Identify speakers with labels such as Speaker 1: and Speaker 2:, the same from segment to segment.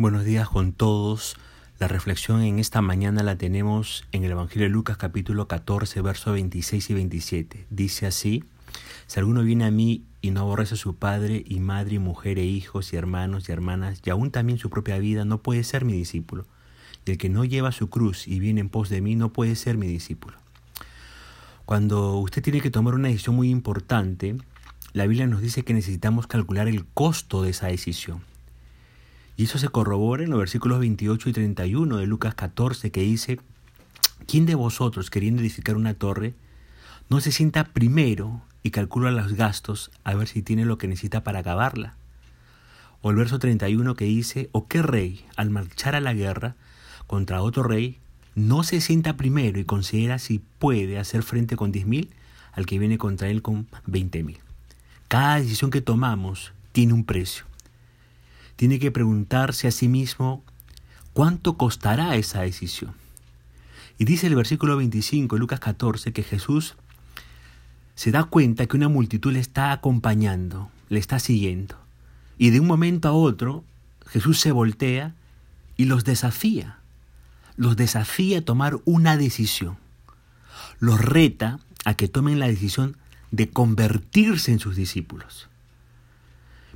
Speaker 1: Buenos días con todos. La reflexión en esta mañana la tenemos en el Evangelio de Lucas capítulo 14, versos 26 y 27. Dice así, si alguno viene a mí y no aborrece a su padre y madre y mujer e hijos y hermanos y hermanas y aún también su propia vida, no puede ser mi discípulo. Y el que no lleva su cruz y viene en pos de mí, no puede ser mi discípulo. Cuando usted tiene que tomar una decisión muy importante, la Biblia nos dice que necesitamos calcular el costo de esa decisión. Y eso se corrobora en los versículos 28 y 31 de Lucas 14 que dice, ¿quién de vosotros queriendo edificar una torre no se sienta primero y calcula los gastos a ver si tiene lo que necesita para acabarla? O el verso 31 que dice, ¿o qué rey al marchar a la guerra contra otro rey no se sienta primero y considera si puede hacer frente con 10.000 al que viene contra él con 20.000? Cada decisión que tomamos tiene un precio tiene que preguntarse a sí mismo cuánto costará esa decisión. Y dice el versículo 25, Lucas 14, que Jesús se da cuenta que una multitud le está acompañando, le está siguiendo. Y de un momento a otro, Jesús se voltea y los desafía. Los desafía a tomar una decisión. Los reta a que tomen la decisión de convertirse en sus discípulos.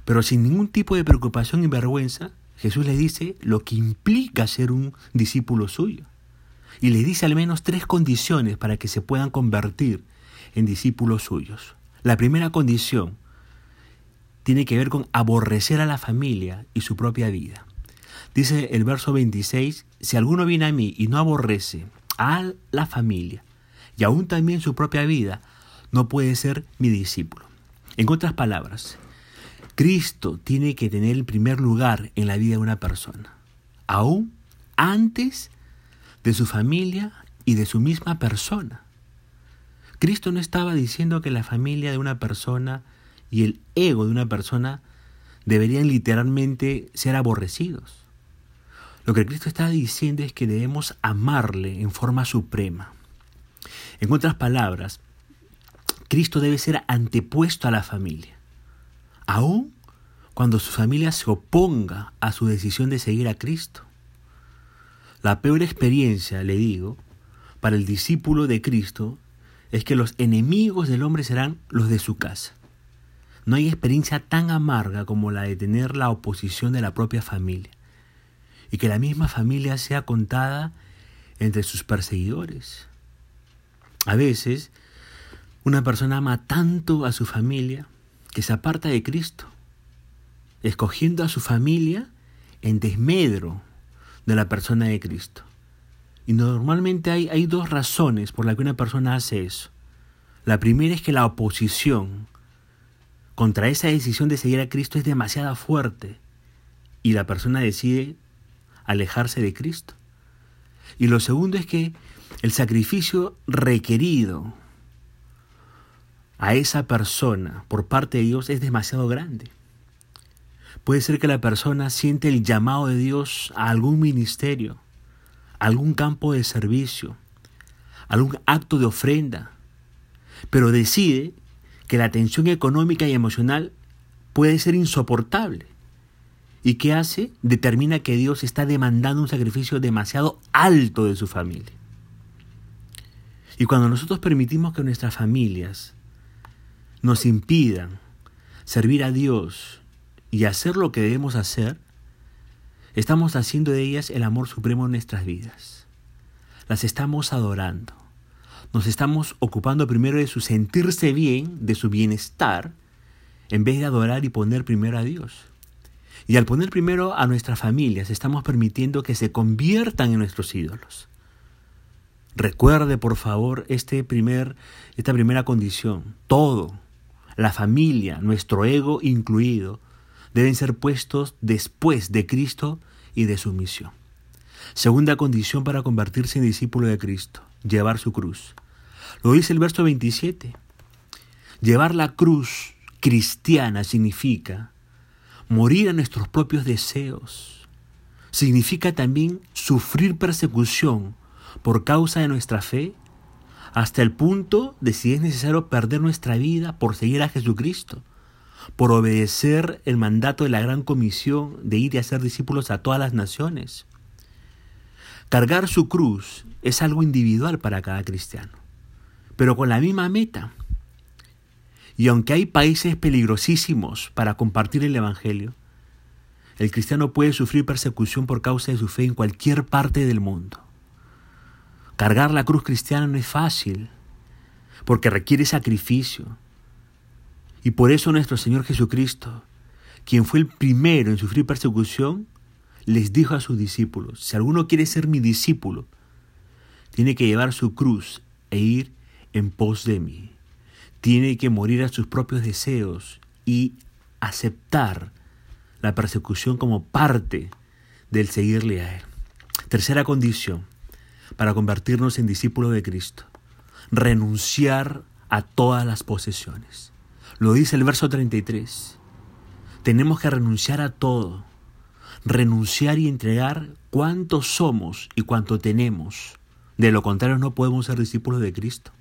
Speaker 1: Pero sin ningún tipo de preocupación y vergüenza, Jesús le dice lo que implica ser un discípulo suyo. Y le dice al menos tres condiciones para que se puedan convertir en discípulos suyos. La primera condición tiene que ver con aborrecer a la familia y su propia vida. Dice el verso 26, si alguno viene a mí y no aborrece a la familia y aún también su propia vida, no puede ser mi discípulo. En otras palabras, Cristo tiene que tener el primer lugar en la vida de una persona, aún antes de su familia y de su misma persona. Cristo no estaba diciendo que la familia de una persona y el ego de una persona deberían literalmente ser aborrecidos. Lo que Cristo está diciendo es que debemos amarle en forma suprema. En otras palabras, Cristo debe ser antepuesto a la familia aún cuando su familia se oponga a su decisión de seguir a Cristo. La peor experiencia, le digo, para el discípulo de Cristo es que los enemigos del hombre serán los de su casa. No hay experiencia tan amarga como la de tener la oposición de la propia familia y que la misma familia sea contada entre sus perseguidores. A veces, una persona ama tanto a su familia que se aparta de Cristo, escogiendo a su familia en desmedro de la persona de Cristo. Y normalmente hay, hay dos razones por las que una persona hace eso. La primera es que la oposición contra esa decisión de seguir a Cristo es demasiado fuerte y la persona decide alejarse de Cristo. Y lo segundo es que el sacrificio requerido a esa persona por parte de Dios es demasiado grande. Puede ser que la persona siente el llamado de Dios a algún ministerio, a algún campo de servicio, a algún acto de ofrenda, pero decide que la tensión económica y emocional puede ser insoportable. ¿Y qué hace? Determina que Dios está demandando un sacrificio demasiado alto de su familia. Y cuando nosotros permitimos que nuestras familias nos impidan servir a Dios y hacer lo que debemos hacer, estamos haciendo de ellas el amor supremo en nuestras vidas. Las estamos adorando. Nos estamos ocupando primero de su sentirse bien, de su bienestar, en vez de adorar y poner primero a Dios. Y al poner primero a nuestras familias, estamos permitiendo que se conviertan en nuestros ídolos. Recuerde, por favor, este primer, esta primera condición. Todo, la familia, nuestro ego incluido, deben ser puestos después de Cristo y de su misión. Segunda condición para convertirse en discípulo de Cristo, llevar su cruz. Lo dice el verso 27. Llevar la cruz cristiana significa morir a nuestros propios deseos. Significa también sufrir persecución por causa de nuestra fe hasta el punto de si es necesario perder nuestra vida por seguir a Jesucristo, por obedecer el mandato de la gran comisión de ir y hacer discípulos a todas las naciones. Cargar su cruz es algo individual para cada cristiano, pero con la misma meta. Y aunque hay países peligrosísimos para compartir el Evangelio, el cristiano puede sufrir persecución por causa de su fe en cualquier parte del mundo. Cargar la cruz cristiana no es fácil, porque requiere sacrificio. Y por eso nuestro Señor Jesucristo, quien fue el primero en sufrir persecución, les dijo a sus discípulos, si alguno quiere ser mi discípulo, tiene que llevar su cruz e ir en pos de mí. Tiene que morir a sus propios deseos y aceptar la persecución como parte del seguirle a Él. Tercera condición para convertirnos en discípulos de Cristo. Renunciar a todas las posesiones. Lo dice el verso 33. Tenemos que renunciar a todo renunciar y entregar cuánto somos y cuánto tenemos. De lo contrario no podemos ser discípulos de Cristo.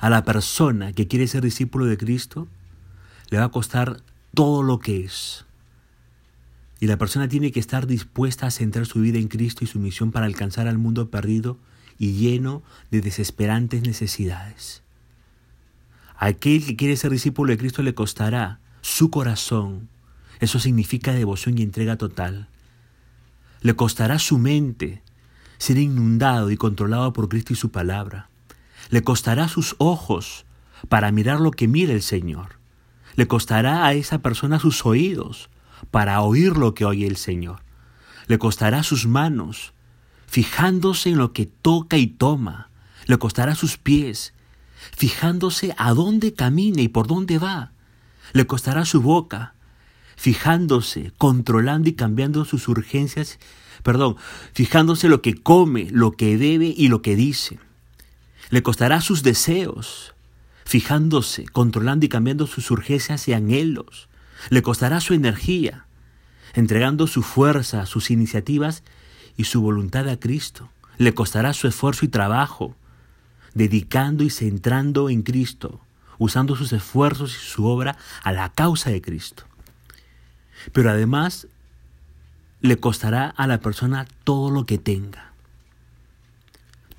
Speaker 1: A la persona que quiere ser discípulo de Cristo le va a costar todo lo que es. Y la persona tiene que estar dispuesta a centrar su vida en Cristo y su misión para alcanzar al mundo perdido y lleno de desesperantes necesidades. Aquel que quiere ser discípulo de Cristo le costará su corazón, eso significa devoción y entrega total. Le costará su mente ser inundado y controlado por Cristo y su palabra. Le costará sus ojos para mirar lo que mira el Señor. Le costará a esa persona sus oídos para oír lo que oye el Señor. Le costará sus manos fijándose en lo que toca y toma. Le costará sus pies fijándose a dónde camina y por dónde va. Le costará su boca fijándose, controlando y cambiando sus urgencias, perdón, fijándose lo que come, lo que debe y lo que dice. Le costará sus deseos, fijándose, controlando y cambiando sus urgencias y anhelos. Le costará su energía, entregando su fuerza, sus iniciativas y su voluntad a Cristo. Le costará su esfuerzo y trabajo, dedicando y centrando en Cristo, usando sus esfuerzos y su obra a la causa de Cristo. Pero además le costará a la persona todo lo que tenga.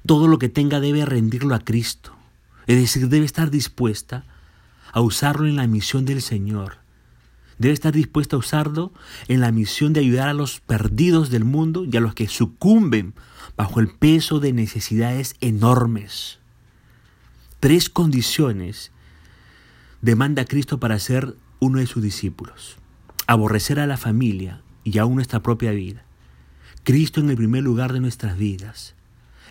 Speaker 1: Todo lo que tenga debe rendirlo a Cristo. Es decir, debe estar dispuesta a usarlo en la misión del Señor. Debe estar dispuesta a usarlo en la misión de ayudar a los perdidos del mundo y a los que sucumben bajo el peso de necesidades enormes. Tres condiciones demanda Cristo para ser uno de sus discípulos aborrecer a la familia y aún nuestra propia vida. Cristo en el primer lugar de nuestras vidas.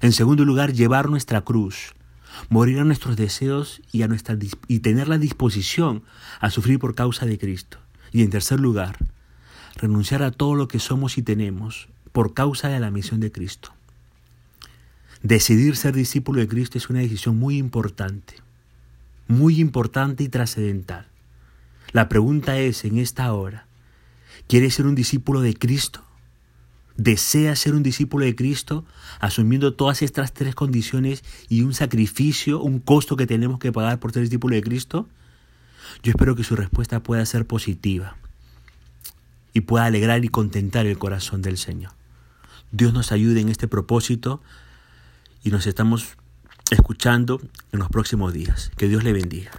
Speaker 1: En segundo lugar, llevar nuestra cruz, morir a nuestros deseos y, a y tener la disposición a sufrir por causa de Cristo. Y en tercer lugar, renunciar a todo lo que somos y tenemos por causa de la misión de Cristo. Decidir ser discípulo de Cristo es una decisión muy importante, muy importante y trascendental. La pregunta es en esta hora, ¿quieres ser un discípulo de Cristo? ¿Deseas ser un discípulo de Cristo asumiendo todas estas tres condiciones y un sacrificio, un costo que tenemos que pagar por ser discípulo de Cristo? Yo espero que su respuesta pueda ser positiva y pueda alegrar y contentar el corazón del Señor. Dios nos ayude en este propósito y nos estamos escuchando en los próximos días. Que Dios le bendiga.